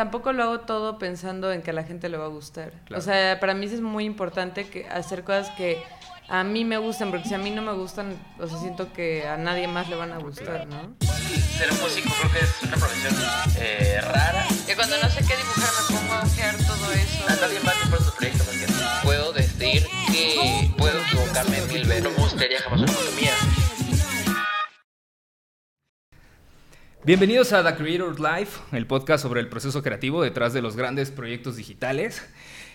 tampoco lo hago todo pensando en que a la gente le va a gustar. O sea, para mí es muy importante que hacer cosas que a mí me gustan, porque si a mí no me gustan, o sea, siento que a nadie más le van a gustar, ¿no? Ser músico creo que es una profesión eh, rara. Que cuando no sé qué dibujar me pongo a hacer todo eso. A nadie más por su proyecto porque puedo decir que puedo equivocarme mil veces. No me gustaría jamás una economía. Bienvenidos a The Creator Life, el podcast sobre el proceso creativo detrás de los grandes proyectos digitales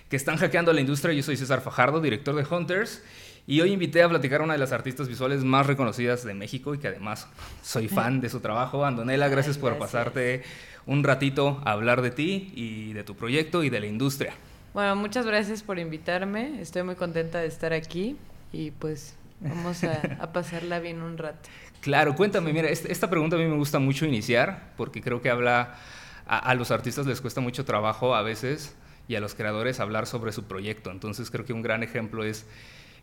que están hackeando la industria. Yo soy César Fajardo, director de Hunters, y hoy invité a platicar a una de las artistas visuales más reconocidas de México y que además soy fan de su trabajo. Andonela, gracias por pasarte un ratito a hablar de ti y de tu proyecto y de la industria. Bueno, muchas gracias por invitarme. Estoy muy contenta de estar aquí y pues vamos a, pasarla bien un rato. Claro, cuéntame, mira, esta pregunta a mí me gusta mucho iniciar porque creo que habla, a los artistas les cuesta mucho trabajo a veces y a los creadores hablar sobre su proyecto. Entonces creo que un gran ejemplo es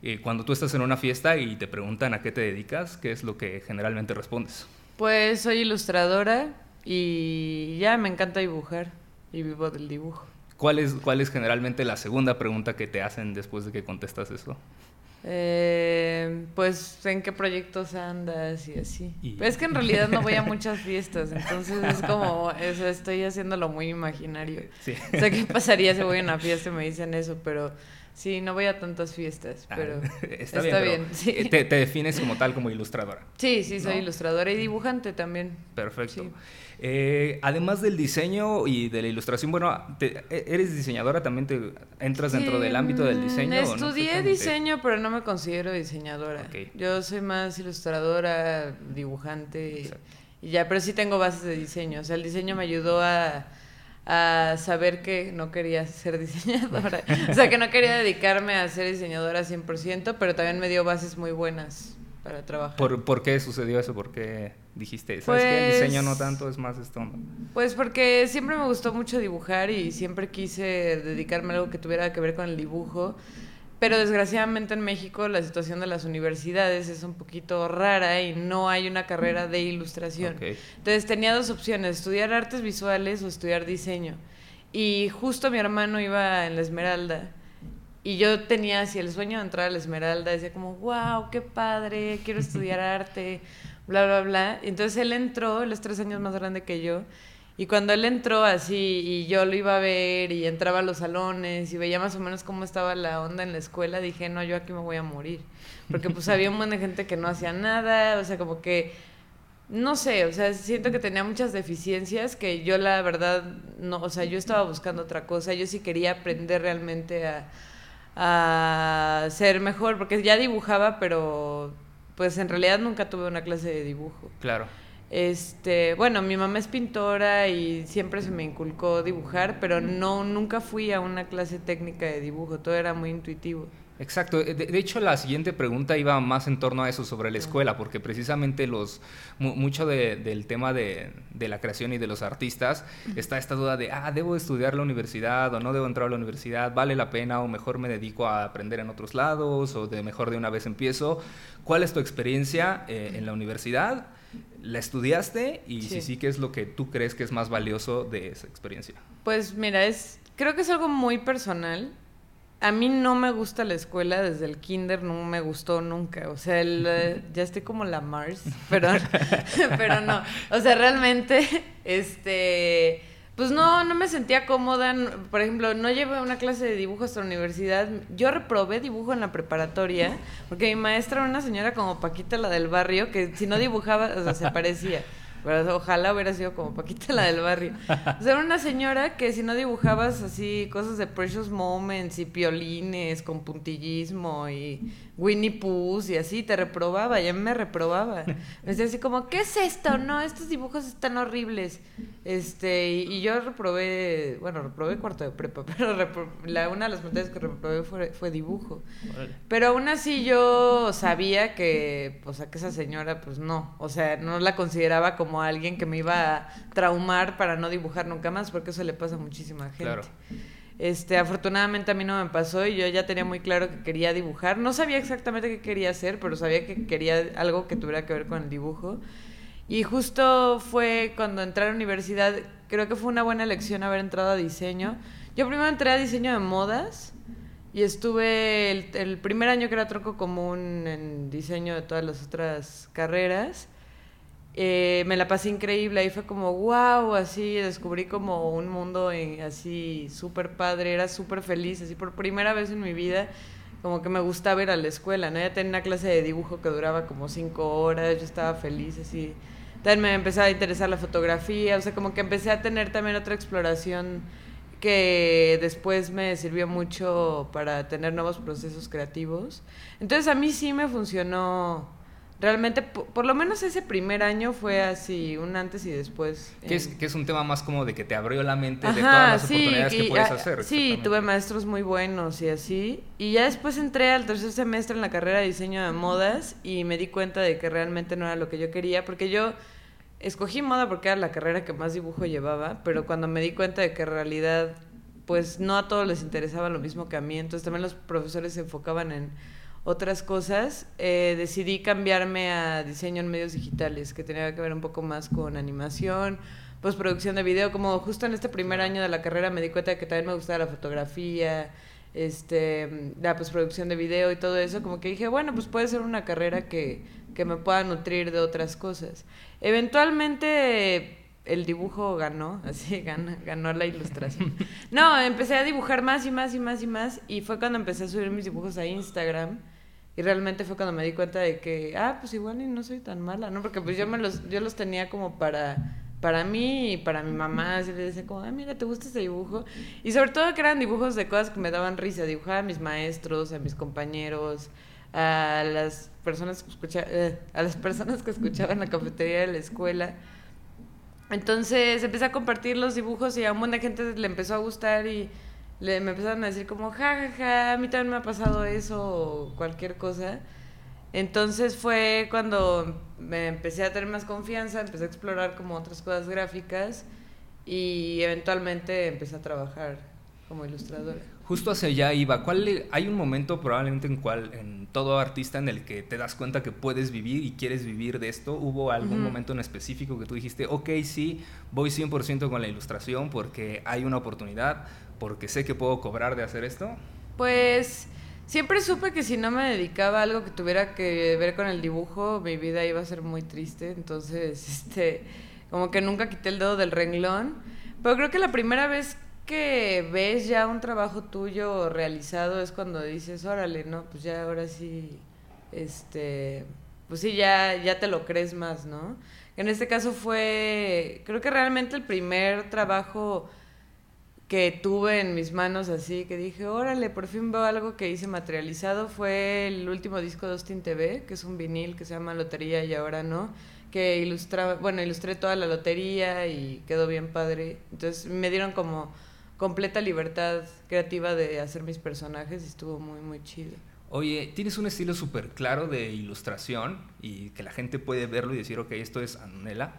eh, cuando tú estás en una fiesta y te preguntan a qué te dedicas, ¿qué es lo que generalmente respondes? Pues soy ilustradora y ya me encanta dibujar y vivo del dibujo. ¿Cuál es, cuál es generalmente la segunda pregunta que te hacen después de que contestas eso? Eh, pues en qué proyectos andas y así. es que en realidad no voy a muchas fiestas, entonces es como, eso, estoy haciéndolo muy imaginario. Sí. O sea, ¿qué pasaría si voy a una fiesta y me dicen eso? Pero Sí, no voy a tantas fiestas, ah, pero está, bien. Te, defines como tal, como ilustradora. Sí, sí, soy ilustradora y dibujante también. Perfecto. Eh, además del diseño y de la ilustración, bueno, e, ¿eres diseñadora? ¿También te entras dentro del ámbito del diseño? Estudié diseño, pero no me considero diseñadora. Yo soy más ilustradora, dibujante y ya, pero sí tengo bases de diseño. O sea, el diseño me ayudó a a saber que no quería ser diseñadora. o sea, que no quería dedicarme a ser diseñadora 100%, pero también me dio bases muy buenas para trabajar. ¿Por, ¿por qué sucedió eso? ¿Por qué dijiste, sabes que el diseño no tanto, es más esto? Pues porque siempre me gustó mucho dibujar y siempre quise dedicarme a algo que tuviera que ver con el dibujo. Pero desgraciadamente en México la situación de las universidades es un poquito rara y no hay una carrera de ilustración. Entonces tenía dos opciones, estudiar artes visuales o estudiar diseño. Y justo mi hermano iba en la Esmeralda y yo tenía así el sueño de entrar a la Esmeralda, decía como, wow, qué padre, quiero estudiar arte, bla, bla, bla. entonces él entró, él es tres años más grande que yo, y cuando él entró así y yo lo iba a ver y entraba a los salones y veía más o menos cómo estaba la onda en la escuela, dije, no, yo aquí me voy a morir. Porque pues había un montón de gente que no hacía nada, o sea, como que, no sé, o sea, siento que tenía muchas deficiencias que yo la verdad, no, o sea, yo estaba buscando otra cosa, yo sí quería aprender realmente a, a ser mejor, porque ya dibujaba, pero pues en realidad nunca tuve una clase de dibujo. Claro. Este, bueno, mi mamá es pintora y siempre se me inculcó dibujar, pero no nunca fui a una clase técnica de dibujo, todo era muy intuitivo. Exacto. Eh, de, hecho, la siguiente pregunta iba más en torno a eso, sobre la escuela, porque precisamente los mucho del tema de, la creación y de los artistas está esta duda de, ah, ¿debo estudiar la universidad o no debo entrar a la universidad? ¿Vale la pena o mejor me dedico a aprender en otros lados o de mejor de una vez empiezo? ¿Cuál es tu experiencia eh, en la universidad? ¿La estudiaste? Y si sí, ¿qué es lo que tú crees que es más valioso de esa experiencia? Pues mira, es, creo que es algo muy personal. A mí no me gusta la escuela desde el kinder, no me gustó nunca. O sea, eh, ya estoy como la Mars, pero, pero no. O sea, realmente, este pues no, no me sentía cómoda. Por ejemplo, no llevé una clase de dibujo hasta la universidad. Yo reprobé dibujo en la preparatoria porque mi maestra era una señora como Paquita, la del barrio, que si no dibujaba, o sea, se parecía. Pero ojalá hubiera sido como Paquita la del barrio. O sea, era una señora que si no dibujabas así cosas de Precious Moments y piolines con puntillismo y Winnie Pooh y así, te reprobaba, ya me reprobaba. Me decía así como, ¿qué es esto? No, estos dibujos están horribles. Este, y, yo reprobé, bueno, reprobé cuarto de prepa, pero la, una de las materias que reprobé fue, dibujo. Pero aún así yo sabía que, o sea, que esa señora, pues no, o sea, no la consideraba como alguien que me iba a traumar para no dibujar nunca más, porque eso le pasa a muchísima gente. Claro. Este, afortunadamente a mí no me pasó y yo ya tenía muy claro que quería dibujar. No sabía exactamente qué quería hacer, pero sabía que quería algo que tuviera que ver con el dibujo. Y justo fue cuando entré a la universidad, creo que fue una buena elección haber entrado a diseño. Yo primero entré a diseño de modas y estuve el, el primer año que era troco común en diseño de todas las otras carreras. Eh, me la pasé increíble, ahí fue como wow, así descubrí como un mundo en- así súper padre, era súper feliz, así por primera vez en mi vida como que me gustaba ir a la escuela, ¿no? Ya tenía una clase de dibujo que duraba como cinco horas, yo estaba feliz, así. También me empezaba a interesar la fotografía, o sea, como que empecé a tener también otra exploración que después me sirvió mucho para tener nuevos procesos creativos. Entonces a mí sí me funcionó, realmente, po- por, lo menos ese primer año fue así, un antes y después. Que es, que es un tema más como de que te abrió la mente de todas las sí, oportunidades que puedes hacer. Sí, tuve maestros muy buenos y así. Y ya después entré al tercer semestre en la carrera de diseño de modas y me di cuenta de que realmente no era lo que yo quería, porque yo escogí moda porque era la carrera que más dibujo llevaba, pero cuando me di cuenta de que en realidad pues no a todos les interesaba lo mismo que a mí, entonces también los profesores se enfocaban en otras cosas, eh, decidí cambiarme a diseño en medios digitales, que tenía que ver un poco más con animación, postproducción de video, como justo en este primer año de la carrera me di cuenta de que también me gustaba la fotografía, este, la postproducción de video y todo eso, como que dije, bueno, pues puede ser una carrera que, que me pueda nutrir de otras cosas. Eventualmente el dibujo ganó, así ganó, ganó la ilustración. No, empecé a dibujar más y más y más y más y fue cuando empecé a subir mis dibujos a Instagram y realmente fue cuando me di cuenta de que, ah, pues igual y no soy tan mala, ¿no? Porque pues yo me los, yo los tenía como para para mí y para mi mamá, así le decía como, ah, mira, ¿te gusta este dibujo? Y sobre todo que eran dibujos de cosas que me daban risa, dibujaba a mis maestros, a mis compañeros, a las personas que escucha, eh, a las personas que escuchaban la cafetería de la escuela. Entonces empecé a compartir los dibujos y a un montón de gente le empezó a gustar y le, me empezaron a decir como, ja, ja, ja, a mí también me ha pasado eso o cualquier cosa. Entonces fue cuando me empecé a tener más confianza, empecé a explorar como otras cosas gráficas y eventualmente empecé a trabajar como ilustradora. Justo hacia allá iba. ¿Cuál le- hay un momento probablemente en cual en todo artista en el que te das cuenta que puedes vivir y quieres vivir de esto? ¿Hubo algún Ujú. momento en específico que tú dijiste, ok, sí, voy 100% con la ilustración porque hay una oportunidad, porque sé que puedo cobrar de hacer esto? Pues siempre supe que si no me dedicaba a algo que tuviera que ver con el dibujo, mi vida iba a ser muy triste. Entonces, este, como que nunca quité el dedo del renglón. Pero creo que la primera vez que ves ya un trabajo tuyo realizado es cuando dices, órale, no, pues ya ahora sí, este, pues sí, ya, ya te lo crees más, ¿no? En este caso fue, creo que realmente el primer trabajo que tuve en mis manos así, que dije, órale, por fin veo algo que hice materializado, fue el último disco de Austin TV, que es un vinil que se llama Lotería y ahora no, que ilustraba, bueno, ilustré toda la lotería y quedó bien padre. Entonces me dieron como completa libertad creativa de hacer mis personajes y estuvo muy, muy chido. Oye, tienes un estilo súper claro de ilustración y que la gente puede verlo y decir, ok, esto es Antonella.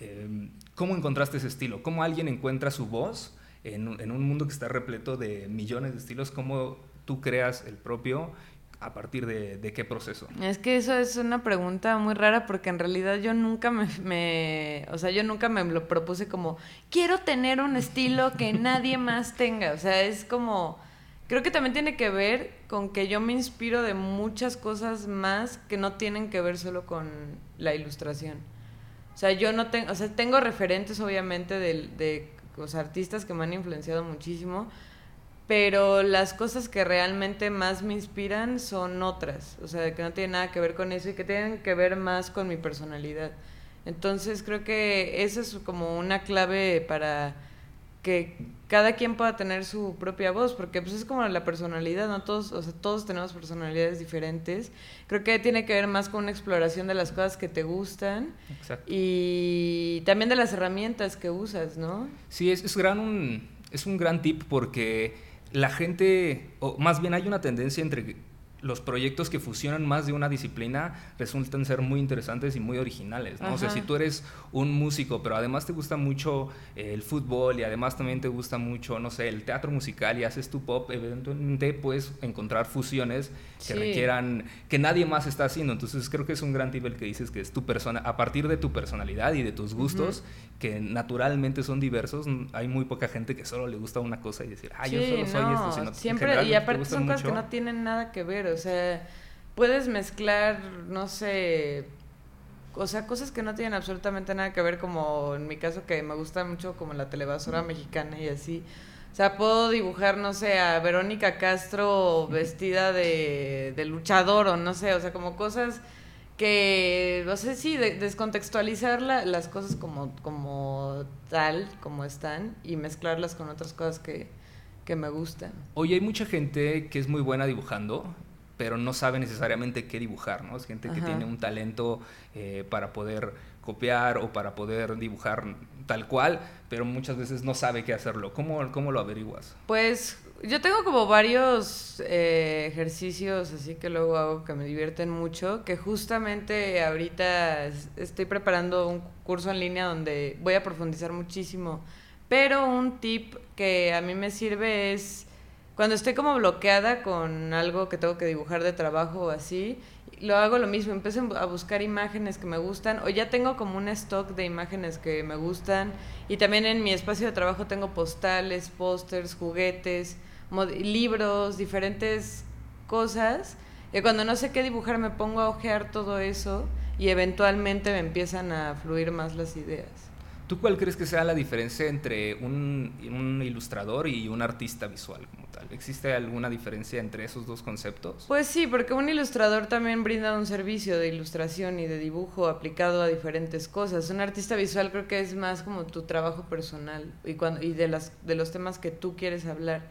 Eh, ¿Cómo encontraste ese estilo? ¿Cómo alguien encuentra su voz en, un- mundo que está repleto de millones de estilos? ¿Cómo tú creas el propio? ¿A partir de, qué proceso? Es que eso es una pregunta muy rara porque en realidad yo nunca me, me- o sea, yo nunca me lo propuse como, quiero tener un estilo que nadie más tenga. O sea, es como, creo que también tiene que ver con que yo me inspiro de muchas cosas más que no tienen que ver solo con la ilustración. O sea, yo no tengo, o sea, tengo referentes obviamente de, de los artistas que me han influenciado muchísimo, pero las cosas que realmente más me inspiran son otras, o sea, que no tienen nada que ver con eso y que tienen que ver más con mi personalidad. Entonces creo que eso es como una clave para que cada quien pueda tener su propia voz, porque pues es como la personalidad, ¿no? Todos, o sea, todos tenemos personalidades diferentes. Creo que tiene que ver más con una exploración de las cosas que te gustan Exacto. y también de las herramientas que usas, ¿no? Sí, es, es, gran un, es un gran tip porque la gente, o más bien hay una tendencia entre los proyectos que fusionan más de una disciplina resultan ser muy interesantes y muy originales, ¿no? O sea, si tú eres un músico, pero además te gusta mucho eh, el fútbol y además también te gusta mucho, no sé, el teatro musical y haces tu pop, eventualmente puedes encontrar fusiones que Sí. requieran, que nadie más está haciendo. Entonces creo que es un gran tip el que dices que es tu persona, a partir de tu personalidad y de tus gustos, que naturalmente son diversos, hay muy poca gente que solo le gusta una cosa y decir, ah, yo solo soy no, esto, sino siempre, y aparte son cosas que no tienen nada que ver, o sea, puedes mezclar, no sé, o sea, cosas que no tienen absolutamente nada que ver, como en mi caso que me gusta mucho como la televasora mexicana y así. O sea, puedo dibujar, no sé, a Verónica Castro vestida de, de luchador o no sé, o sea, como cosas que, no sé, sí, de- descontextualizar la- las cosas como, como tal, como están, y mezclarlas con otras cosas que, que me gustan. Oye, hay mucha gente que es muy buena dibujando, pero no sabe necesariamente qué dibujar, ¿no? Es gente que tiene un talento eh, para poder copiar o para poder dibujar tal cual, pero muchas veces no sabe qué hacerlo. ¿Cómo, cómo lo averiguas? Pues yo tengo como varios eh, ejercicios así que luego hago que me divierten mucho, que justamente ahorita es- estoy preparando un curso en línea donde voy a profundizar muchísimo, pero un tip que a mí me sirve es cuando estoy como bloqueada con algo que tengo que dibujar de trabajo o así, lo hago lo mismo, empiezo a buscar imágenes que me gustan o ya tengo como un stock de imágenes que me gustan y también en mi espacio de trabajo tengo postales, pósters, juguetes, libros, diferentes cosas. Y cuando no sé qué dibujar me pongo a ojear todo eso y eventualmente me empiezan a fluir más las ideas. ¿Tú cuál crees que sea la diferencia entre un, ilustrador y un artista visual como tal? ¿Existe alguna diferencia entre esos dos conceptos? Pues sí, porque un ilustrador también brinda un servicio de ilustración y de dibujo aplicado a diferentes cosas. Un artista visual creo que es más como tu trabajo personal y, de, las, de los temas que tú quieres hablar.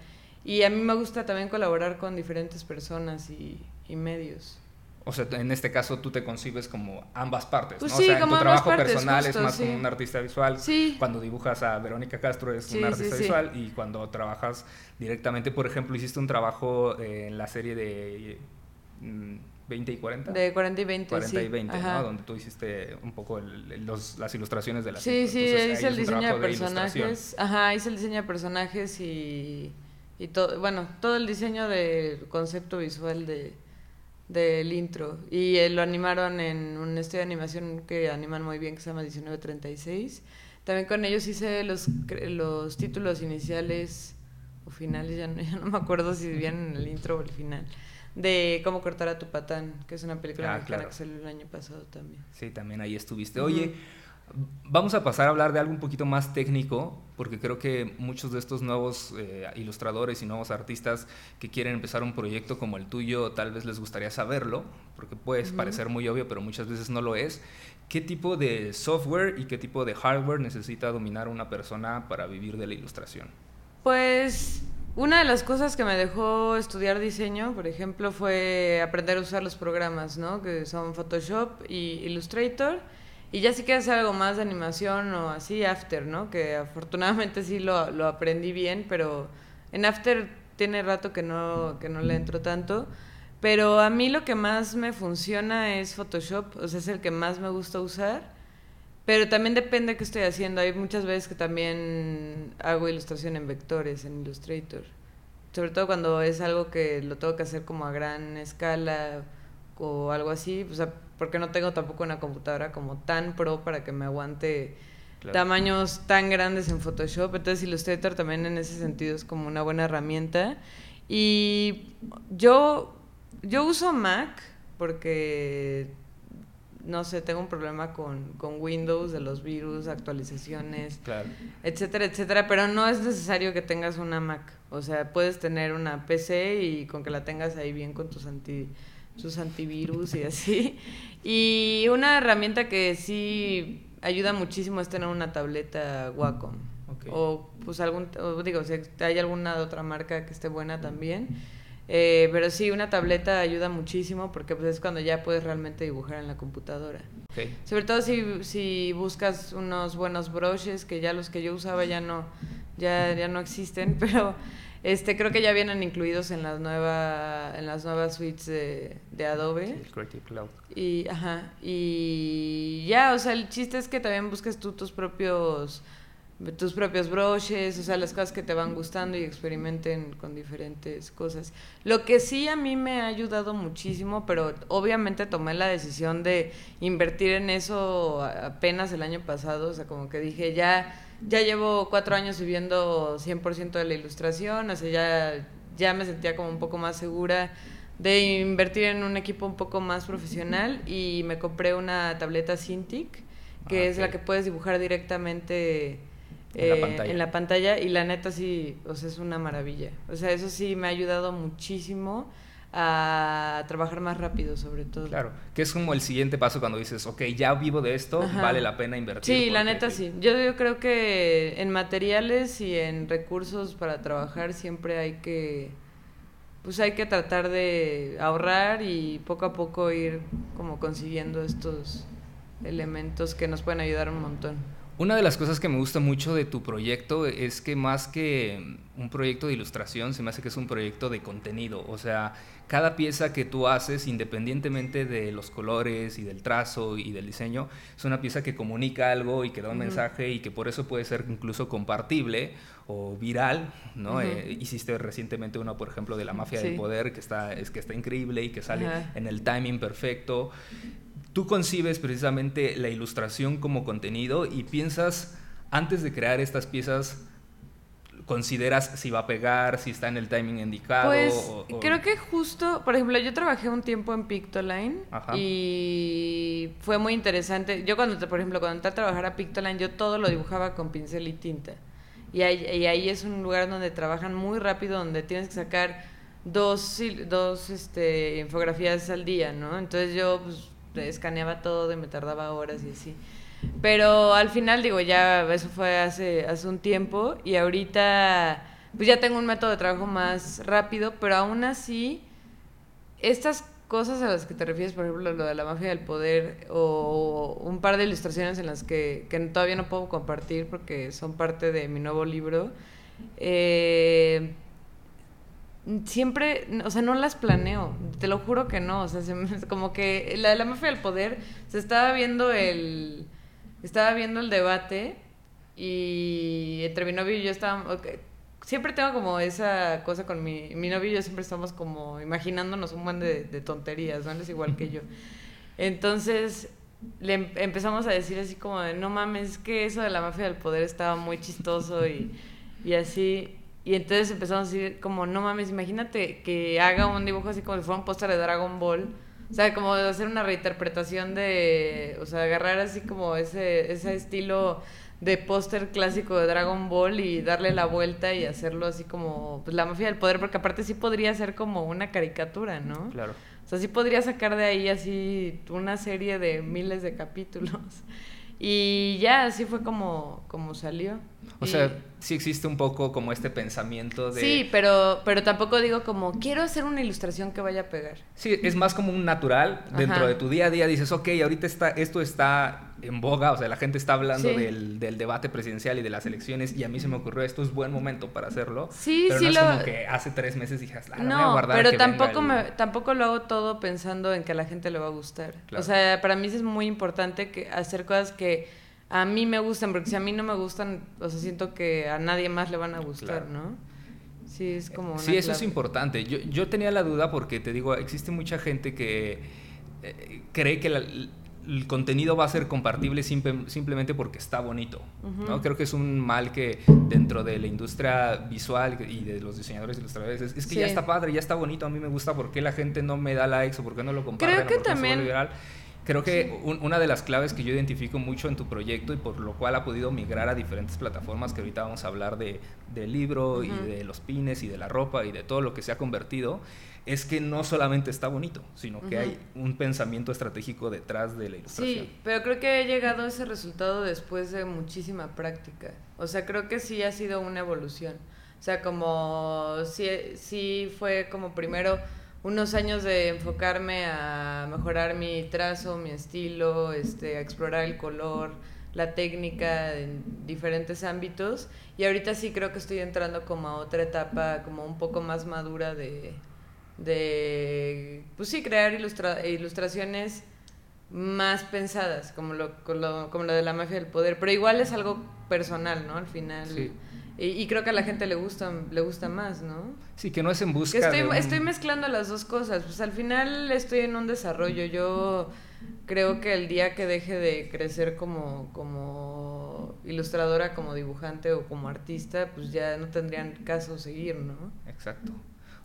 Y a mí me gusta también colaborar con diferentes personas y medios. O sea, en este caso tú te concibes como ambas partes, Pues ¿no? sí, o sea, en tu trabajo partes, personal justo, es más sí. como un artista visual. Sí. Cuando dibujas a Verónica Castro es Sí, un sí, artista sí. visual y cuando trabajas directamente, por ejemplo, hiciste un trabajo eh, en la serie de mm, 20 y 40. De 40 y 20, 40 sí. y 20, Ajá. ¿no? Donde tú hiciste un poco el- el- los- las ilustraciones de la Sí, sí, Entonces, ahí hice el diseño de personajes. Ajá, hice el diseño de personajes y, y todo, bueno, todo el diseño del concepto visual de del intro. Y eh, lo animaron en un estudio de animación que animan muy bien que se llama 1936. También con ellos hice los, los títulos iniciales o finales, ya no, ya no me acuerdo si vienen en el intro o el final, de Cómo cortar a tu patán, que es una película Ah, mexicana claro. que salió el año pasado también. Sí, también ahí estuviste. Oye, vamos a pasar a hablar de algo un poquito más técnico, porque creo que muchos de estos nuevos eh, ilustradores y nuevos artistas que quieren empezar un proyecto como el tuyo, tal vez les gustaría saberlo, porque puede parecer muy obvio, pero muchas veces no lo es. ¿Qué tipo de software y qué tipo de hardware necesita dominar una persona para vivir de la ilustración? Pues una de las cosas que me dejó estudiar diseño, por ejemplo, fue aprender a usar los programas, ¿no? Que son Photoshop y Illustrator. Y ya si quieres hacer algo más de animación o así, After, ¿no? Que afortunadamente sí lo, lo aprendí bien, pero en After tiene rato que no, que no le entro tanto. Pero a mí lo que más me funciona es Photoshop, o sea, es el que más me gusta usar. Pero también depende de qué estoy haciendo. Hay muchas veces que también hago ilustración en vectores, en Illustrator. Sobre todo cuando es algo que lo tengo que hacer como a gran escala o algo así. Porque no tengo tampoco una computadora como tan pro para que me aguante Claro. tamaños tan grandes en Photoshop. Entonces Illustrator también en ese sentido es como una buena herramienta. Y yo, yo uso Mac porque no sé, tengo un problema con, con Windows, de los virus, actualizaciones, Claro. etcétera, etcétera, pero no es necesario que tengas una Mac. O sea, puedes tener una PC y con que la tengas ahí bien con tus anti sus antivirus y así. Y una herramienta que sí ayuda muchísimo es tener una tableta Wacom. Ok. O pues algún, o digo, si hay alguna otra marca que esté buena también. Eh, pero sí, una tableta ayuda muchísimo porque pues, es cuando ya puedes realmente dibujar en la computadora. Sobre todo si, si buscas unos buenos brushes, que ya los que yo usaba ya no, ya, ya no existen, pero Este, creo que ya vienen incluidos en las nueva, en las nuevas suites de, de Adobe. El Creative Cloud. Y, ajá, y ya, o sea, el chiste es que también busques tú tus propios tus propios broches, o sea, las cosas que te van gustando y experimenten con diferentes cosas. Lo que sí a mí me ha ayudado muchísimo, pero obviamente tomé la decisión de invertir en eso apenas el año pasado, o sea, como que dije, ya, ya llevo cuatro años viviendo 100% de la ilustración, o sea, ya, ya me sentía como un poco más segura de invertir en un equipo un poco más profesional y me compré una tableta Cintiq, que Ah, es la que puedes dibujar directamente En la eh, pantalla. en la pantalla y la neta sí, o sea, es una maravilla. O sea, eso sí me ha ayudado muchísimo a trabajar más rápido, sobre todo. Claro, que es como el siguiente paso cuando dices, ok, ya vivo de esto, Ajá. vale la pena invertir. Sí, la neta sí. Yo, yo creo que en materiales y en recursos para trabajar siempre hay que, pues hay que tratar de ahorrar y poco a poco ir como consiguiendo estos elementos que nos pueden ayudar un montón. Una de las cosas que me gusta mucho de tu proyecto es que más que un proyecto de ilustración, se me hace que es un proyecto de contenido. O sea, cada pieza que tú haces, independientemente de los colores y del trazo y del diseño, es una pieza que comunica algo y que da un mensaje y que por eso puede ser incluso compartible o viral, ¿no? Ujú. Eh, hiciste recientemente una, por ejemplo, de la mafia del Sí. poder, que está, es que está increíble y que sale Ajá. en el timing perfecto. Tú concibes precisamente la ilustración como contenido y piensas, antes de crear estas piezas, consideras si va a pegar, si está en el timing indicado. Pues o- o- creo que justo, por ejemplo, yo trabajé un tiempo en Pictoline Ajá. y fue muy interesante. Yo cuando, por ejemplo, cuando entré a trabajar a Pictoline, yo todo lo dibujaba con pincel y tinta. Y ahí, es un lugar donde trabajan muy rápido, donde tienes que sacar dos, dos este, infografías al día, ¿no? Entonces yo pues, escaneaba todo y me tardaba horas y así. Pero al final, digo, ya eso fue hace, hace un tiempo y ahorita pues ya tengo un método de trabajo más rápido, pero aún así, estas cosas a las que te refieres, por ejemplo, lo de la mafia del poder o un par de ilustraciones en las que, que todavía no puedo compartir porque son parte de mi nuevo libro, eh, siempre, o sea, no las planeo, te lo juro que no, o sea, se como que la de la mafia del poder, se estaba viendo el, estaba viendo el debate y entre mi novio y yo estábamos, siempre tengo como esa cosa con mi, mi novio y yo siempre estamos como imaginándonos un buen de, tonterías, ¿no? Es igual que yo. Entonces le em- empezamos a decir así como no mames, es que eso de la mafia del poder estaba muy chistoso y, y así. Y entonces empezamos a decir como, no mames, imagínate que haga un dibujo así como si fuera un póster de Dragon Ball. O sea, como hacer una reinterpretación de, o sea, agarrar así como ese, ese estilo de póster clásico de Dragon Ball y darle la vuelta y hacerlo así como pues, la mafia del poder, porque aparte sí podría ser como una caricatura, ¿no? Claro. O sea, sí podría sacar de ahí así una serie de miles de capítulos. Y ya, así fue como, como salió. O Y- sea, sí existe un poco como este pensamiento de... Sí, pero, pero tampoco digo como, quiero hacer una ilustración que vaya a pegar. Sí, es más como un natural. Dentro Ajá. de tu día a día dices, ok, ahorita está, esto está en boga, o sea, la gente está hablando Sí. del, del debate presidencial y de las elecciones y a mí se me ocurrió, esto es buen momento para hacerlo. Sí, pero sí no es lo- como que hace tres meses dije, ah, la voy a No, guardar pero que tampoco, el-". me, tampoco lo hago todo pensando en que a la gente le va a gustar. Claro. O sea, para mí es muy importante que hacer cosas que a mí me gustan, porque si a mí no me gustan, o sea, siento que a nadie más le van a gustar, Claro. ¿no? Sí, es como una Sí, eso es importante. Yo, yo tenía la duda porque te digo, existe mucha gente que eh, cree que la- el contenido va a ser compartible simple- simplemente porque está bonito. ¿no? Creo que es un mal que dentro de la industria visual y de los diseñadores y ilustradores es, es que ya está padre, ya está bonito, a mí me gusta, ¿por qué la gente no me da likes o por qué no lo comparten? Creo que qué no Creo que un- una de las claves que yo identifico mucho en tu proyecto y por lo cual ha podido migrar a diferentes plataformas, que ahorita vamos a hablar de, del libro y de los pines y de la ropa y de todo lo que se ha convertido, es que no solamente está bonito, sino que hay un pensamiento estratégico detrás de la ilustración. Sí, pero creo que he llegado a ese resultado después de muchísima práctica. O sea, creo que sí ha sido una evolución. O sea, como sí, sí fue como primero unos años de enfocarme a mejorar mi trazo, mi estilo, este, a explorar el color, la técnica en diferentes ámbitos. Y ahorita sí creo que estoy entrando como a otra etapa, como un poco más madura de, de pues sí, crear ilustra ilustraciones más pensadas, como lo, como lo de la mafia del poder, pero igual es algo personal, ¿no? Al final. Y, creo que a la gente le gusta, le gusta más, ¿no? Sí, que no es en busca estoy, estoy mezclando las dos cosas. Pues al final estoy en un desarrollo. Yo creo que el día que deje de crecer como, como ilustradora, como dibujante o como artista, pues ya no tendrían caso seguir, ¿no? Exacto.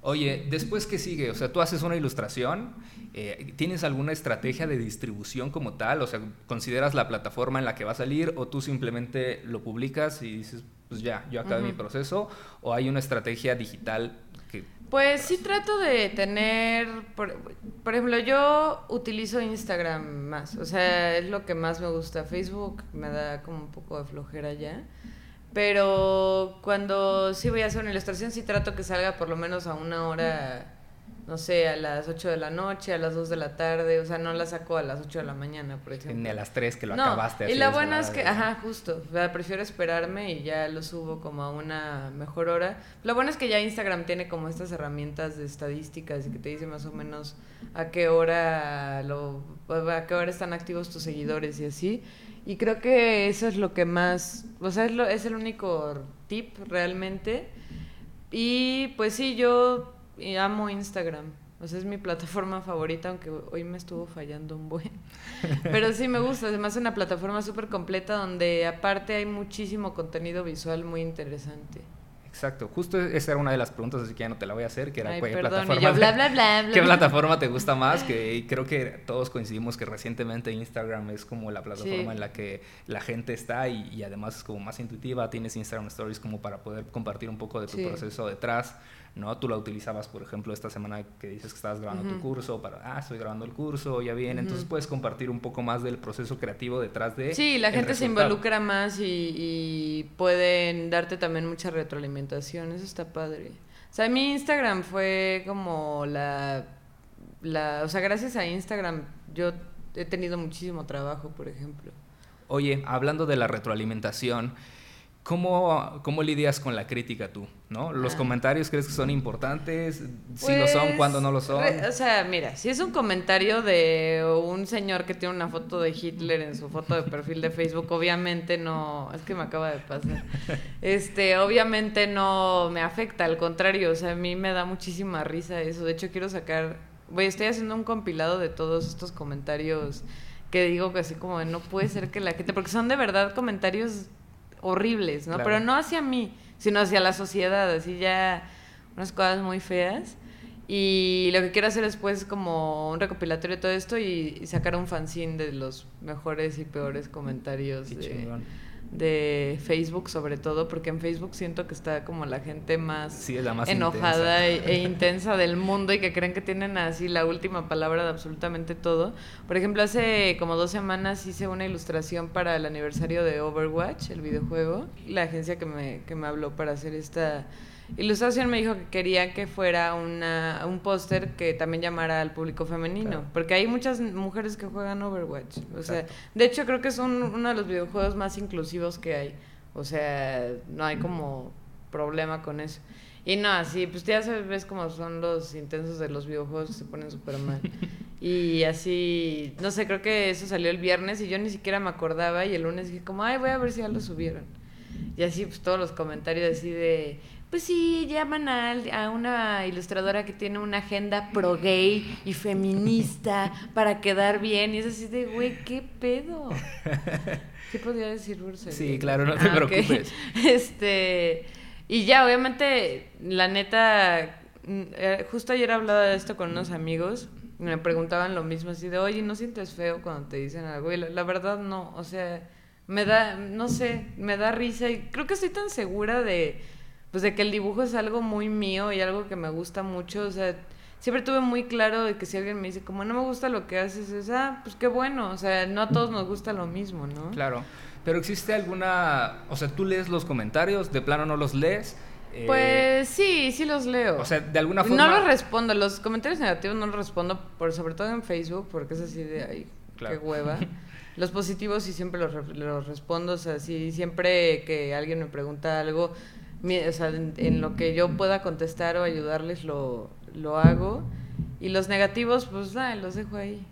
Oye, después qué sigue, o sea, tú haces una ilustración, eh, ¿tienes alguna estrategia de distribución como tal? O sea, ¿consideras la plataforma en la que va a salir o tú simplemente lo publicas y dices, pues ya, yo acabé mi proceso? ¿O hay una estrategia digital que... Pues sí trato de tener, por, por, ejemplo, yo utilizo Instagram más, o sea, es lo que más me gusta. Facebook me da como un poco de flojera ya. Pero cuando sí voy a hacer una ilustración, sí trato que salga por lo menos a una hora, no sé, a las 8 de la noche, a las 2 de la tarde. O sea, no la saco a las 8 de la mañana, por ejemplo. Ni a las 3 que lo acabaste. Y la buena es que, ajá, justo. prefiero esperarme y ya lo subo como a una mejor hora. Lo bueno es que ya Instagram tiene como estas herramientas de estadísticas y que te dice más o menos a qué hora lo, a qué hora están activos tus seguidores y así. Y creo que eso es lo que más, o sea, es, lo, es el único tip realmente. Y pues sí, yo amo Instagram. O sea, es mi plataforma favorita, aunque hoy me estuvo fallando un buen. Pero sí me gusta, además es una plataforma súper completa donde aparte hay muchísimo contenido visual muy interesante. Exacto, justo esa era una de las preguntas, así que ya no te la voy a hacer, que era ¿qué, plataforma, bla, bla, bla, ¿qué plataforma te gusta más? Que creo que todos coincidimos que recientemente Instagram es como la plataforma en la que la gente está y, además es como más intuitiva, tienes Instagram Stories como para poder compartir un poco de tu proceso detrás. ¿No? Tú la utilizabas, por ejemplo, esta semana que dices que estabas grabando tu curso, para, ah, estoy grabando el curso, ya viene, entonces puedes compartir un poco más del proceso creativo detrás de... Sí, la gente se involucra más y, pueden darte también mucha retroalimentación, eso está padre. O sea, mi Instagram fue como la, la... O sea, gracias a Instagram yo he tenido muchísimo trabajo, por ejemplo. Oye, hablando de la retroalimentación, ¿Cómo, ¿Cómo, lidias con la crítica tú? ¿no? ¿Los ah. comentarios crees que son importantes? Si lo son, ¿cuándo no lo son? o sea, mira, si es un comentario de un señor que tiene una foto de Hitler en su foto de perfil de Facebook, obviamente no, es que me acaba de pasar. Este, obviamente no me afecta, al contrario, o sea, a mí me da muchísima risa eso. De hecho, quiero sacar, voy, estoy haciendo un compilado de todos estos comentarios que digo que así como no puede ser que la gente, porque son de verdad comentarios horribles, ¿no? Pero no hacia mí, sino hacia la sociedad, así ya unas cosas muy feas. Y lo que quiero hacer después es como un recopilatorio de todo esto y, sacar un fanzine de los mejores y peores comentarios de, de Facebook sobre todo, porque en Facebook siento que está como la gente más, enojada e, e, intensa del mundo y que creen que tienen así la última palabra de absolutamente todo. Por ejemplo, hace como dos semanas hice una ilustración para el aniversario de Overwatch, el videojuego. La agencia que me, que me habló para hacer esta Ilustración me dijo que quería que fuera una, un póster que también llamara al público femenino, porque hay muchas mujeres que juegan Overwatch. O sea, de hecho creo que es uno de los videojuegos más inclusivos que hay. O sea, no hay como problema con eso. Y no, así, pues ya sabes, ves cómo son los intensos de los videojuegos que se ponen súper mal. Y así, no sé, creo que eso salió el viernes y yo ni siquiera me acordaba y el lunes dije como, ay, voy a ver si ya lo subieron. Y así, pues todos los comentarios así de, pues sí, llaman a, a, una ilustradora que tiene una agenda pro gay y feminista para quedar bien. Y es así de, güey, ¿qué pedo? ¿Qué podría decir Bursa? Sí, claro, no te ah, preocupes. Este, y ya, obviamente, la neta, mm, eh, justo ayer hablaba de esto con unos amigos. Me preguntaban lo mismo, así de, oye, ¿no sientes feo cuando te dicen algo? Y la verdad no, o sea, me da, no sé, me da risa y creo que estoy tan segura de pues de que el dibujo es algo muy mío y algo que me gusta mucho, o sea, siempre tuve muy claro de que si alguien me dice como no me gusta lo que haces, es, ah, pues qué bueno, o sea, no a todos nos gusta lo mismo, ¿no? Claro, pero existe alguna, o sea, tú lees los comentarios, de plano no los lees. Eh, pues sí, sí los leo. O sea, de alguna forma... No los respondo, los comentarios negativos no los respondo, por, sobre todo en Facebook, porque es así de, ay, qué hueva. los positivos sí siempre los, los respondo, o sea, sí, siempre que alguien me pregunta algo, mi- o sea, en, lo que yo pueda contestar o ayudarles lo, lo hago. Y los negativos, pues nada, los dejo ahí.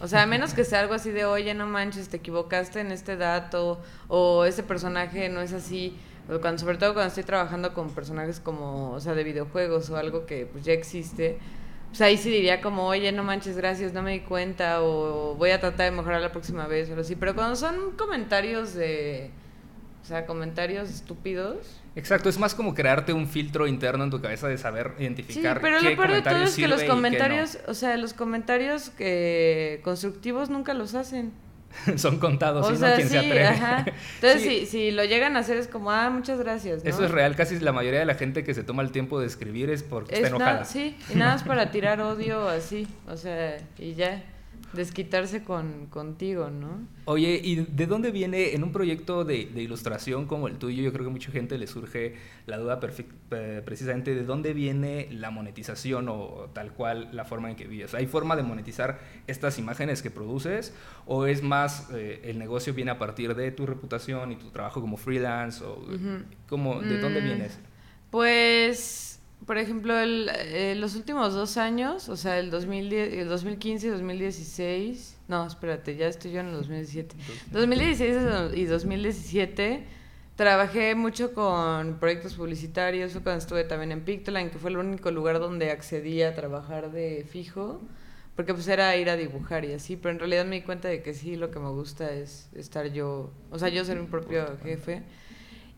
O sea, a menos que sea algo así de, oye, no manches, te equivocaste en este dato, o ese personaje no es así. Cuando, sobre todo cuando estoy trabajando con personajes como, o sea, de videojuegos o algo que pues ya existe, pues ahí sí diría como, oye, no manches, gracias, no me di cuenta, o voy a tratar de mejorar la próxima vez, o así. Pero cuando son comentarios de, o sea, comentarios estúpidos, Exacto, es más como crearte un filtro interno en tu cabeza de saber Sí, identificar pero qué lo peor de todo es que los qué no. comentarios, o sea, los comentarios que constructivos nunca los hacen. Son contados, o ¿sí? sea. Quien sí, se atreve. ajá. Entonces, Sí. si, si lo llegan a hacer es como, ah, muchas gracias, ¿no? Eso es real, casi la mayoría de la gente que se toma el tiempo de escribir es porque Es está enojada. sí, y nada más para tirar odio así, o sea, y ya, desquitarse con, contigo, ¿no? Oye, ¿y de dónde viene en un proyecto de, de ilustración como el tuyo? Yo creo que a mucha gente le surge la duda eh, precisamente de dónde viene la monetización o tal cual la forma en que vives. ¿Hay forma de monetizar estas imágenes que produces o es más eh, el negocio viene a partir de tu reputación y tu trabajo como freelance o como, de dónde Mm, vienes? Pues, por ejemplo, el- eh, los últimos dos años, o sea, el, 2010, el 2015 y 2016, no, espérate, ya estoy yo en el 2017. 2016 y 2017 trabajé mucho con proyectos publicitarios, fue cuando estuve también en Pictoline, que fue el único lugar donde accedí a trabajar de fijo, porque pues era ir a dibujar y así, pero en realidad me di cuenta de que sí, lo que me gusta es estar yo, o sea, yo ser mi propio jefe.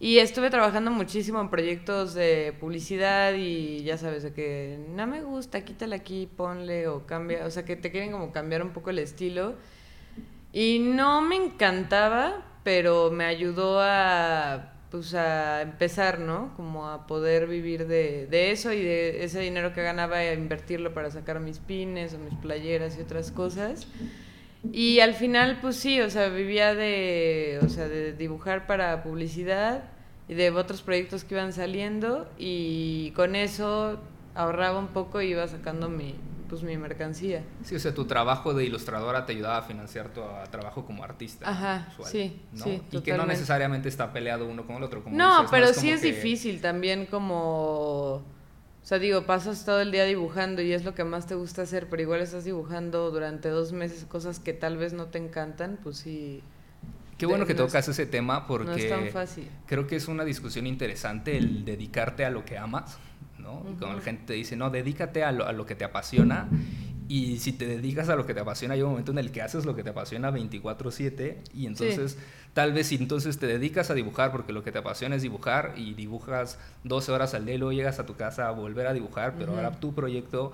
Y estuve trabajando muchísimo en proyectos de publicidad y ya sabes, de que no me gusta, quítale aquí, ponle o cambia, o sea, que te quieren como cambiar un poco el estilo. Y no me encantaba, pero me ayudó a, pues, a empezar, ¿no? Como a poder vivir de, de eso y de ese dinero que ganaba a invertirlo para sacar mis pines o mis playeras y otras cosas. Y al final, pues sí, o sea, vivía de, o sea, de dibujar para publicidad y de otros proyectos que iban saliendo y con eso ahorraba un poco y iba sacando mi, pues mi mercancía. Sí, o sea, tu trabajo de ilustradora te ayudaba a financiar tu trabajo como artista. Ajá, visual, sí, ¿no? sí, Y que no necesariamente está peleado uno con el otro. Como no, dices, pero es sí es que- difícil también como... O sea, digo, pasas todo el día dibujando y es lo que más te gusta hacer, pero igual estás dibujando durante dos meses cosas que tal vez no te encantan, pues sí, Qué bueno que no es- tocas ese tema porque no es tan fácil. creo que es una discusión interesante el dedicarte a lo que amas, ¿no? Y cuando la gente te dice, no, dedícate a lo, a lo que te apasiona. Y si te dedicas a lo que te apasiona, hay un momento en el que haces lo que te apasiona 24/7 y entonces tal vez si entonces te dedicas a dibujar porque lo que te apasiona es dibujar y dibujas 12 horas al día y luego llegas a tu casa a volver a dibujar, pero ahora tu proyecto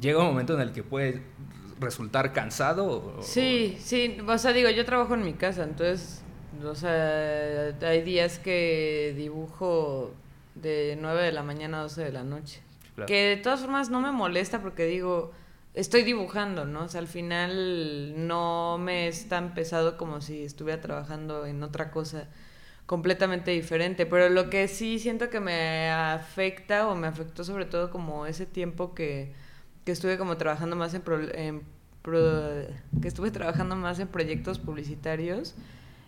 llega un momento en el que puede resultar cansado. o- Sí, sí, o sea, digo, yo trabajo en mi casa, entonces, o sea, hay días que dibujo de 9 de la mañana a 12 de la noche. Claro. Que de todas formas no me molesta porque digo, estoy dibujando, ¿no? O sea, al final no me es tan pesado como si estuviera trabajando en otra cosa completamente diferente, pero lo que sí siento que me afecta o me afectó sobre todo como ese tiempo que, que estuve como trabajando más en, pro- en que estuve trabajando más en proyectos publicitarios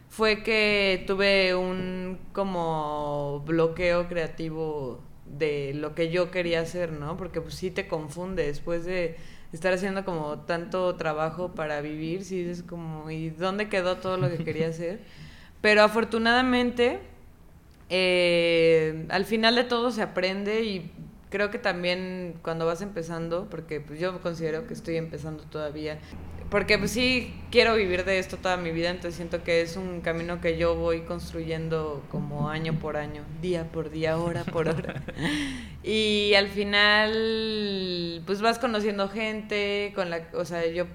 fue que tuve un como bloqueo creativo de lo que yo quería hacer, ¿no? Porque pues sí te confunde después de estar haciendo como tanto trabajo para vivir, sí dices como, ¿y dónde quedó todo lo que quería hacer? Pero afortunadamente, eh, al final de todo se aprende y creo que también cuando vas empezando, porque pues yo considero que estoy empezando todavía, porque pues sí quiero vivir de esto toda mi vida, entonces siento que es un camino que yo voy construyendo como año por año, día por día, hora por hora. y al final pues vas conociendo gente con la, o sea, yo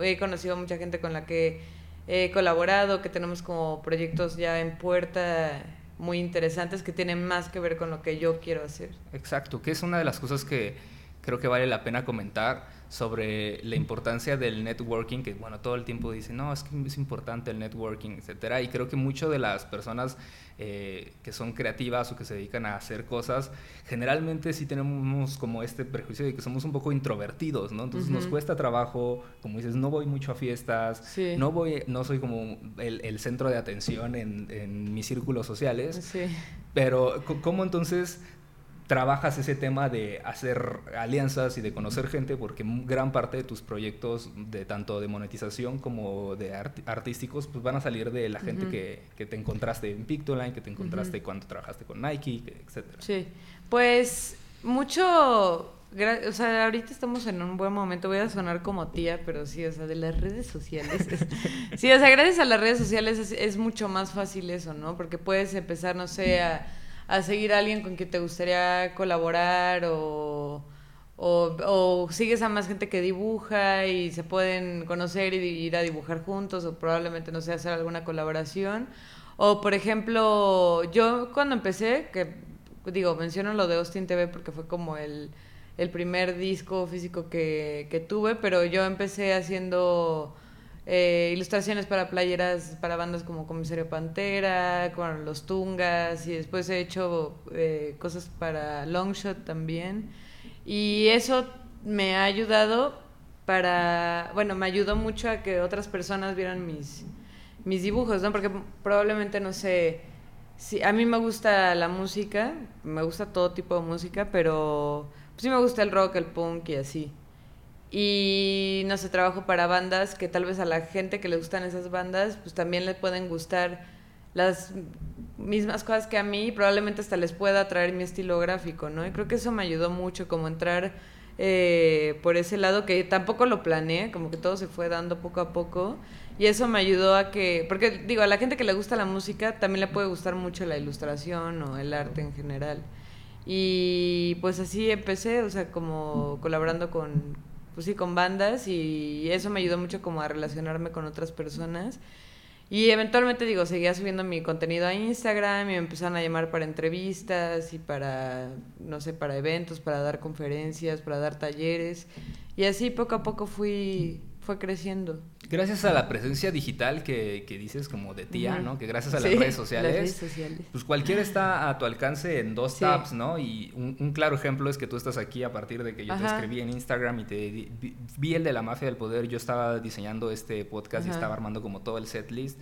he conocido mucha gente con la que he colaborado, que tenemos como proyectos ya en puerta muy interesantes que tienen más que ver con lo que yo quiero hacer. Exacto, que es una de las cosas que, creo que vale la pena comentar sobre la importancia del networking, que bueno, todo el tiempo dicen, no, es que es importante el networking, etcétera, y creo que muchas de las personas eh, que son creativas o que se dedican a hacer cosas, generalmente sí tenemos como este prejuicio de que somos un poco introvertidos, ¿no? Entonces nos cuesta trabajo, como dices, no voy mucho a fiestas, no voy, no soy como el, centro de atención en, en mis círculos sociales, sí. pero ¿cómo entonces trabajas ese tema de hacer alianzas y de conocer gente porque gran parte de tus proyectos de tanto de monetización como de artísticos pues van a salir de la gente que, que, te encontraste en Pictoline, que te encontraste cuando trabajaste con Nike, etcétera. Sí, pues mucho o sea, ahorita estamos en un buen momento. Voy a sonar como tía, pero sí, o sea, de las redes sociales. sí, o sea, gracias a las redes sociales es, es, mucho más fácil eso, ¿no? Porque puedes empezar, no sé, a a seguir a alguien con quien te gustaría colaborar o, o, sigues a más gente que dibuja y se pueden conocer y ir a dibujar juntos o probablemente, no sé, hacer alguna colaboración. O, por ejemplo, yo cuando empecé, que digo, menciono lo de Austin TV porque fue como el, el primer disco físico que, que tuve, pero yo empecé haciendo eh, ilustraciones para playeras para bandas como Comisario Pantera, con los Tungas y después he hecho eh, cosas para Longshot también y eso me ha ayudado para, bueno, me ayudó mucho a que otras personas vieran mis, mis dibujos, ¿no? Porque probablemente, no sé, si, a mí me gusta la música, me gusta todo tipo de música, pero pues sí me gusta el rock, el punk y así. Y no sé, trabajo para bandas que tal vez a la gente que le gustan esas bandas, pues también le pueden gustar las mismas cosas que a mí probablemente hasta les pueda traer mi estilo gráfico, ¿no? Y creo que eso me ayudó mucho, como entrar eh, por ese lado que tampoco lo planeé, como que todo se fue dando poco a poco. Y eso me ayudó a que, porque digo, a la gente que le gusta la música también le puede gustar mucho la ilustración o el arte en general. Y pues así empecé, o sea, como colaborando con, pues sí, con bandas y eso me ayudó mucho como a relacionarme con otras personas. Y eventualmente, digo, seguía subiendo mi contenido a Instagram y me empezaron a llamar para entrevistas y para, no sé, para eventos, para dar conferencias, para dar talleres. Y así poco a poco fui, fue creciendo. Gracias a la presencia digital que, que dices como de tía, ¿no? Que gracias a las, redes sociales, pues cualquiera está a tu alcance en dos tabs, ¿no? Y un, claro ejemplo es que tú estás aquí a partir de que yo te escribí en Instagram y te vi, el de la mafia del poder, yo estaba diseñando este podcast y estaba armando como todo el set list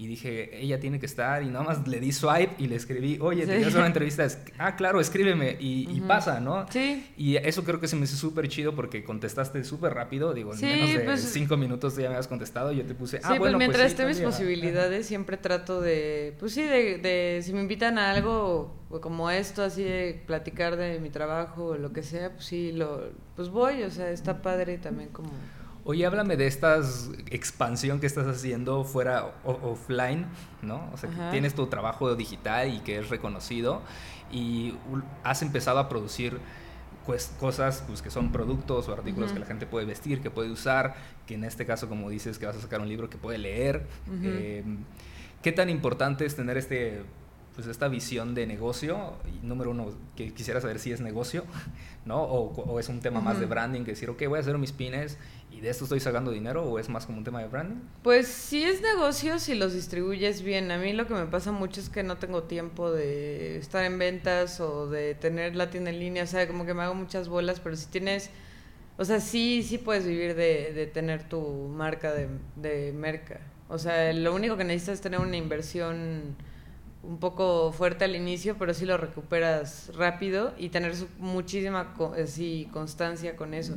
y dije, ella tiene que estar, y nada más le di swipe y le escribí, oye, te quiero una entrevista. ah, claro, escríbeme, y, pasa, ¿no? Sí. Y eso creo que se me hizo súper chido porque contestaste súper rápido, digo, en menos de pues cinco minutos ya me has contestado, y yo te puse, ah, sí, pues mientras esté mis posibilidades, siempre trato de, pues sí, de, de, si me invitan a algo como esto, así de platicar de mi trabajo o lo que sea, pues sí, lo, pues voy, o sea, está padre también como... Oye, háblame de esta expansión que estás haciendo fuera offline, ¿no? O sea, que tienes tu trabajo digital y que es reconocido y has empezado a producir pues, cosas pues, que son productos o artículos que la gente puede vestir, que puede usar, que en este caso, como dices, que vas a sacar un libro que puede leer. Em, ¿Qué tan importante es tener este pues esta visión de negocio, y número uno, que quisiera saber si es negocio, ¿no? O, es un tema más de branding, que decir, ok, voy a hacer mis pines y de esto estoy sacando dinero, o es más como un tema de branding? Pues si es negocio, si los distribuyes bien. A mí lo que me pasa mucho es que no tengo tiempo de estar en ventas o de tener la tienda en línea, o sea, como que me hago muchas bolas, pero si tienes... O sea, sí, sí puedes vivir de, de tener tu marca de, de merca. O sea, lo único que necesitas es tener una inversión un poco fuerte al inicio, pero sí lo recuperas rápido y tener muchísima sí, constancia con eso.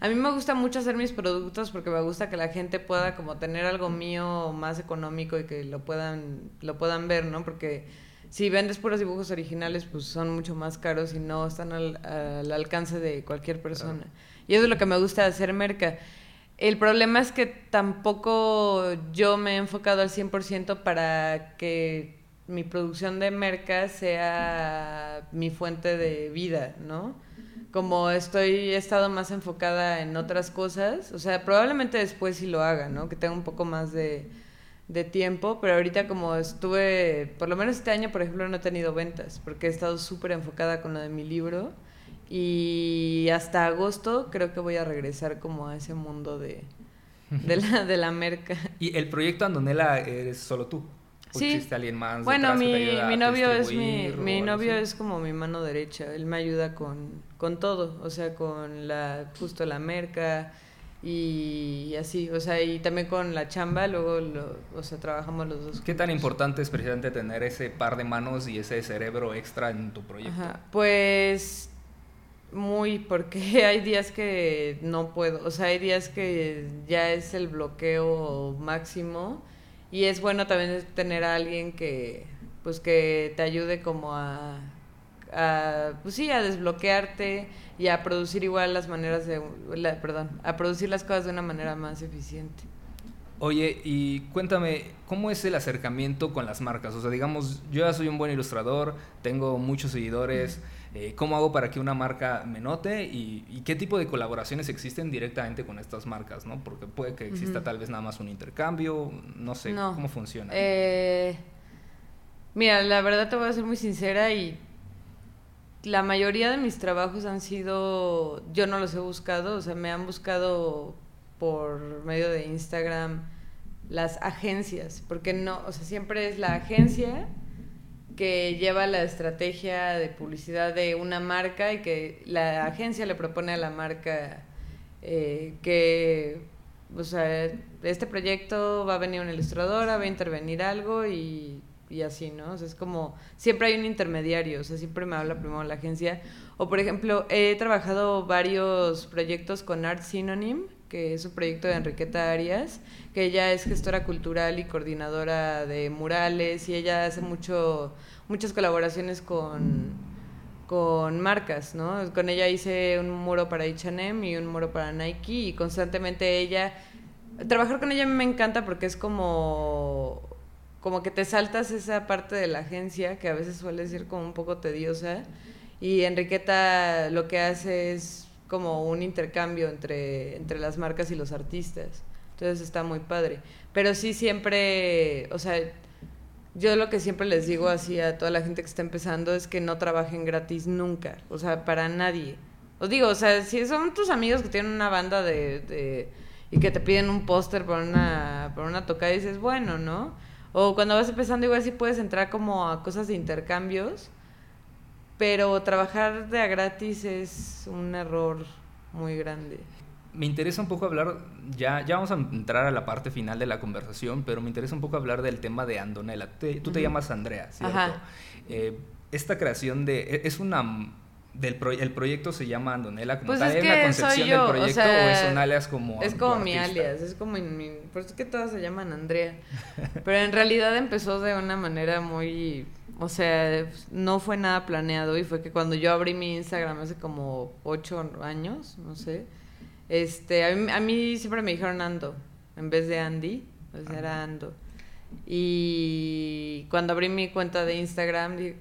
A mí me gusta mucho hacer mis productos porque me gusta que la gente pueda como tener algo mío más económico y que lo puedan, lo puedan ver, ¿no? Porque si vendes puros dibujos originales, pues son mucho más caros y no están al, alcance de cualquier persona. Y eso es lo que me gusta hacer merca. El problema es que tampoco yo me he enfocado al 100% para que mi producción de merca sea mi fuente de vida, ¿no? Como estoy, he estado más enfocada en otras cosas, o sea, probablemente después sí lo haga, ¿no? Que tenga un poco más de, de tiempo, pero ahorita como estuve, por lo menos este año, por ejemplo, no he tenido ventas, porque he estado súper enfocada con lo de mi libro Y hasta agosto creo que voy a regresar como a ese mundo de, de, la, de la merca. ¿Y el proyecto Andonela eres solo tú? ¿O Sí. existe alguien más? Bueno, que mi, te ayuda a mi novio es mi, mi novio así? es como mi mano derecha. Él me ayuda con, con todo, o sea, con la justo la merca y así, o sea, y también con la chamba, luego, lo, o sea, trabajamos los dos. ¿Qué tan importante es precisamente tener ese par de manos y ese cerebro extra en tu proyecto? Ajá, pues muy, porque hay días que no puedo, o sea, hay días que ya es el bloqueo máximo y es bueno también tener a alguien que, pues que te ayude como a, a pues sí, a desbloquearte y a producir igual las maneras de, la- perdón, a producir las cosas de una manera más eficiente. Oye, y cuéntame, ¿cómo es el acercamiento con las marcas? O sea, digamos, yo ya soy un buen ilustrador, tengo muchos seguidores, eh, ¿cómo hago para que una marca me note? Y, y qué tipo de colaboraciones existen directamente con estas marcas, ¿no? Porque puede que exista tal vez nada más un intercambio, no sé, No. ¿cómo funciona? Eh, mira, la verdad te voy a ser muy sincera y la mayoría de mis trabajos han sido, yo no los he buscado, o sea, me han buscado por medio de Instagram las agencias, porque no, o sea, siempre es la agencia que lleva la estrategia de publicidad de una marca y que la agencia le propone a la marca eh, que, o sea, este proyecto va a venir una ilustradora, va a intervenir algo y, y así, ¿no? Es como, siempre hay un intermediario, o sea, siempre me habla primero la agencia. O, por ejemplo, he trabajado varios proyectos con Art Synonym, que es un proyecto de Enriqueta Arias, que ella es gestora cultural y coordinadora de murales y ella hace mucho, muchas colaboraciones con, con marcas, ¿no? Con ella hice un muro para H&M y un muro para Nike y constantemente ella trabajar con ella me encanta porque es como como que te saltas esa parte de la agencia que a veces suele ser como un poco tediosa y Enriqueta lo que hace es como un intercambio entre, entre las marcas y los artistas. Entonces está muy padre. Pero sí siempre, o sea, yo lo que siempre les digo así a toda la gente que está empezando es que no trabajen gratis nunca, o sea, para nadie. Os digo, o sea, si son tus amigos que tienen una banda de, de- y que te piden un póster por una, por una tocada dices, bueno, ¿no? O cuando vas empezando igual sí puedes entrar como a cosas de intercambios, pero trabajar de a gratis es un error muy grande. Me interesa un poco hablar, ya, ya vamos a entrar a la parte final de la conversación, pero me interesa un poco hablar del tema de Andonela. Te- tú te llamas Andrea, ¿cierto? Ajá. Eh, esta creación de... e- Es una... Del pro- el proyecto se llama Andonela como Pues tal. es ¿Hay que una concepción soy yo, del proyecto o, sea, es un alias como Es como mi artista? alias, es como en mi... Por eso es que todas se llaman Andrea. Pero en realidad empezó de una manera muy... O sea, no fue nada planeado y fue que cuando yo abrí mi Instagram hace como ocho años, no sé, este, a mí, a mí siempre me dijeron Ando, en vez de Andy, pues era Ando. Y cuando abrí mi cuenta de Instagram, dije,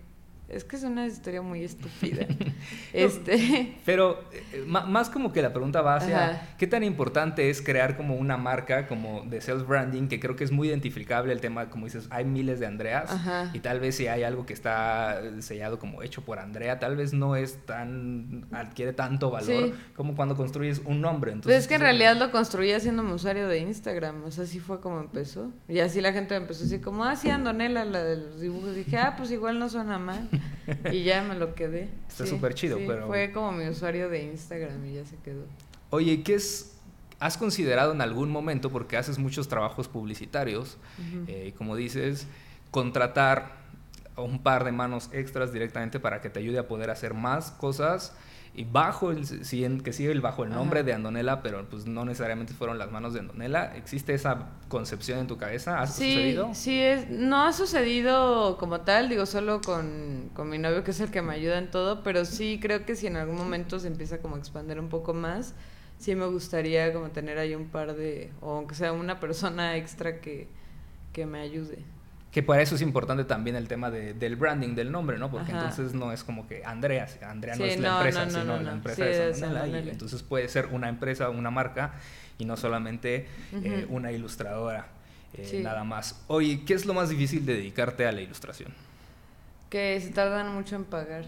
es que es una historia muy estúpida. este... Pero eh, más como que la pregunta va hacia Ajá. qué tan importante es crear como una marca como de self branding que creo que es muy identificable el tema como dices hay miles de Andreas Ajá. y tal vez si hay algo que está sellado como hecho por Andrea tal vez no es tan adquiere tanto valor Sí. como cuando construyes un nombre Pues entonces es que en realidad lo construí haciéndome usuario de Instagram, o sea, así fue como empezó. Y así la gente empezó así como, ah, sí, Andonela, la de los dibujos. dije, ah, pues igual no suena mal. Y ya me lo quedé. Está Sí, súper chido, sí, pero- Fue como mi usuario de Instagram y ya se quedó. Oye, ¿qué es has considerado en algún momento porque haces muchos trabajos publicitarios eh, como dices contratar a un par de manos extras directamente para que te ayude a poder hacer más cosas y bajo el que sigue el bajo el nombre Ajá. de Andonela pero pues no necesariamente fueron las manos de Andonela existe esa concepción en tu cabeza ¿ha Sí, sucedido? sí, es, no ha sucedido como tal, digo, solo con, con mi novio, que es el que me ayuda en todo, pero sí creo que si en algún momento se empieza como a expandir un poco más, sí me gustaría como tener ahí un par de, o aunque sea una persona extra que, que me ayude. Que para eso es importante también el tema de- del branding del nombre, ¿no? Porque Ajá. entonces no es como que Andrea, Andrea no es la no, empresa, no, no, sino no, la empresa Sí, y Andonela. entonces puede ser una empresa, una marca y no solamente eh, una ilustradora, eh, Sí. nada más. Oye, ¿qué es lo más difícil de dedicarte a la ilustración? Que se tardan mucho en pagar.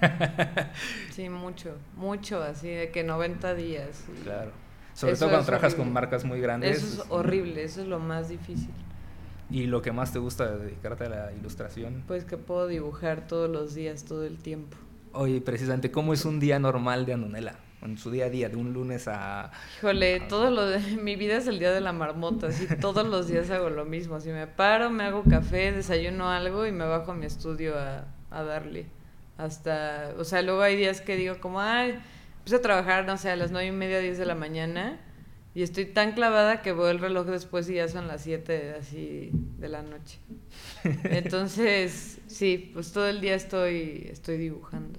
sí, mucho, mucho, así de que 90 días. Claro. Sobre Eso todo cuando trabajas con marcas muy grandes. Eso es horrible, eso es lo más difícil. Y lo que más te gusta de dedicarte a la ilustración. Pues que puedo dibujar todos los días, todo el tiempo. Oye, precisamente, ¿cómo es un día normal de Andonela? En su día a día, de un lunes a... Híjole, todo lo de mi vida es el día de la marmota, así todos los días hago lo mismo, así me paro, me hago café, desayuno algo y me bajo a mi estudio a, a darle. Hasta, o sea, luego hay días que digo como, ay, empiezo a trabajar, no sé, a las nueve y media, diez de la mañana y estoy tan clavada que veo el reloj después y ya son las siete así de la noche. Entonces, sí, pues todo el día estoy, estoy dibujando.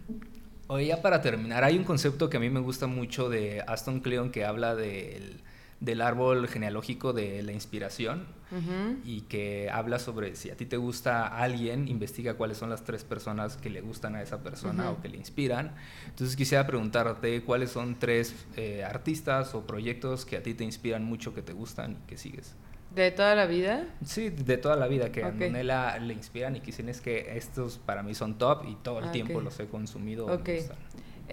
Oye, ya para terminar, hay un concepto que a mí me gusta mucho de Aston Cleon que habla del, del árbol genealógico de la inspiración Ujú. y que habla sobre si a ti te gusta alguien, investiga cuáles son las tres personas que le gustan a esa persona Ujú. o que le inspiran. Entonces quisiera preguntarte cuáles son tres eh, artistas o proyectos que a ti te inspiran mucho, que te gustan y que sigues. ¿De toda la vida? Sí, de toda la vida que a Ok. Antonella le inspiran y que dicen es que estos para mí son top y todo el Ah, tiempo los he consumido. Ok. me gustan.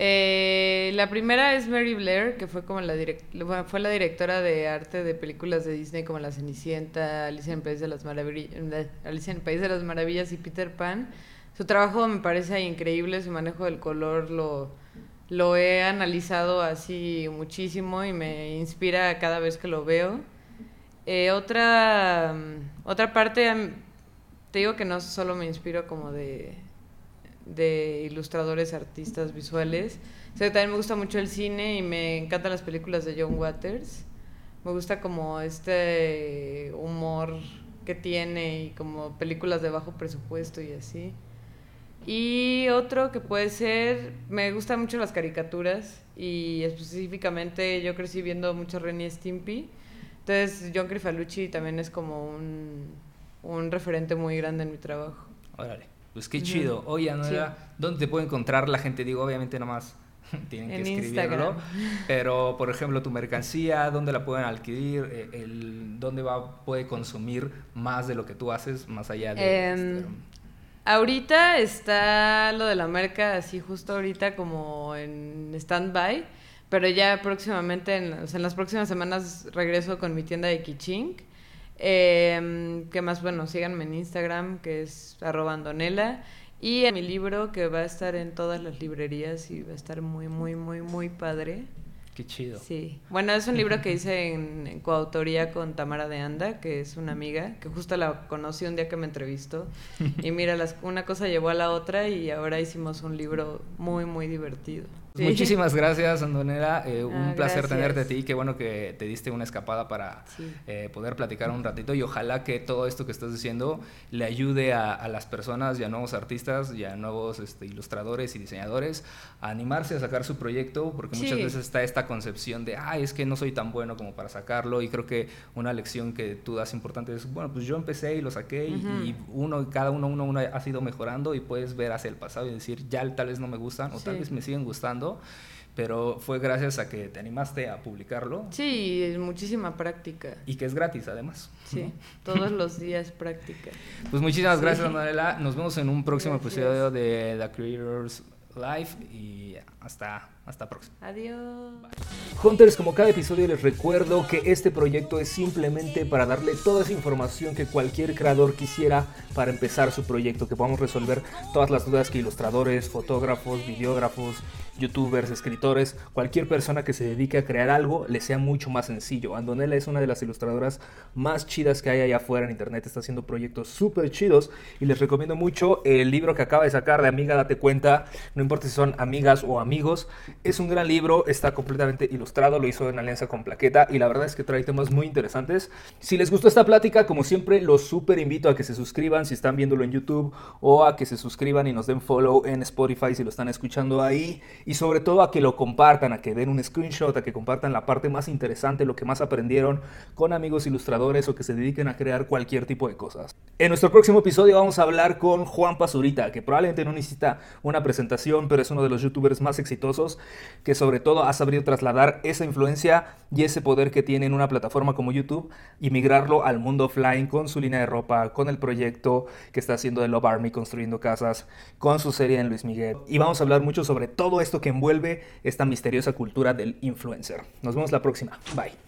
Eh, la primera es Mary Blair, que fue como la directora de arte de películas de Disney como La Cenicienta, Alicia en País de las Maravillas, Alicia en País de las Maravillas y Peter Pan. Su trabajo me parece increíble, su manejo del color lo, he analizado así muchísimo y me inspira cada vez que lo veo. Eh, otra, mm, otra parte, am- te digo que no solo me inspiro como de, de ilustradores, artistas visuales. También me gusta mucho el cine y me encantan las películas de John Waters. Me gusta como este humor que tiene y como películas de bajo presupuesto y así. Y otro que puede ser, me gustan mucho las caricaturas y específicamente yo crecí viendo mucho Ren Stimpy. Entonces John Crifalucci también es como un, un referente muy grande en mi trabajo. Órale, pues qué chido. Oye, Anuela, ¿dónde te puede encontrar la gente? Digo, obviamente nomás tienen que escribirlo. Instagram. Pero, por ejemplo, tu mercancía, ¿dónde la pueden adquirir? Eh, El, ¿Dónde va, puede consumir más de lo que tú haces, más allá de... Em, este, Ahorita está lo de la marca así justo ahorita como en stand-by, pero ya próximamente, en, o sea, en las próximas semanas regreso con mi tienda de Kiching. Eh, ¿Qué más? Bueno, síganme en Instagram, que es arroba andonela. Y en mi libro, que va a estar en todas las librerías y va a estar muy, muy, muy, muy padre. Qué chido. Sí. Bueno, es un libro que hice en, en coautoría con Tamara de Anda, que es una amiga, que justo la conocí un día que me entrevistó. Y mira, las, una cosa llevó a la otra y ahora hicimos un libro muy, muy divertido. Sí. Muchísimas gracias, Andonera. Eh, un Ah, placer gracias. tenerte a ti. Qué bueno que te diste una escapada para Sí. eh, poder platicar un ratito. Y ojalá que todo esto que estás diciendo le ayude a, a las personas y a nuevos artistas y a nuevos este, ilustradores y diseñadores a animarse a sacar su proyecto, porque muchas veces está esta concepción de, ay, es que no soy tan bueno como para sacarlo. Y creo que una lección que tú das importante es, bueno, pues yo empecé y lo saqué y- Ujú. y uno, cada uno, uno, uno ha ido mejorando y puedes ver hacia el pasado y decir, ya tal vez no me gustan o tal vez me siguen gustando, pero fue gracias a que te animaste a publicarlo Sí, es muchísima práctica. y que es gratis además. Sí, todos los días práctica. Pues muchísimas Sí. gracias, Manuela. Nos vemos en un próximo Gracias. episodio de The Creators Live y hasta, hasta próximo. Adiós. Hunters, como cada episodio les recuerdo que este proyecto es simplemente para darle toda esa información que cualquier creador quisiera para empezar su proyecto, que podamos resolver todas las dudas que ilustradores, fotógrafos, videógrafos, youtubers, escritores, cualquier persona que se dedique a crear algo le sea mucho más sencillo. Andonela es una de las ilustradoras más chidas que hay allá afuera en internet, está haciendo proyectos súper chidos y les recomiendo mucho el libro que acaba de sacar de Amiga Date Cuenta, no importa si son amigas o amigos, es un gran libro, está completamente ilustrado, lo hizo en alianza con Plaqueta y la verdad es que trae temas muy interesantes. Si les gustó esta plática, como siempre, los súper invito a que se suscriban si están viéndolo en YouTube o a que se suscriban y nos den follow en Spotify si lo están escuchando ahí. y sobre todo a que lo compartan, a que den un screenshot, a que compartan la parte más interesante, lo que más aprendieron con amigos ilustradores o que se dediquen a crear cualquier tipo de cosas. En nuestro próximo episodio vamos a hablar con Juan Pazurita, que probablemente no necesita una presentación, pero es uno de los youtubers exitosos que sobre todo ha sabido trasladar esa influencia y ese poder que tiene en una plataforma como YouTube y migrarlo al mundo offline con su línea de ropa, con el proyecto que está haciendo de Love Army construyendo casas, con su serie en Luis Miguel. Y vamos a hablar mucho sobre todo esto que envuelve esta misteriosa cultura del influencer. Nos vemos la próxima. Bye.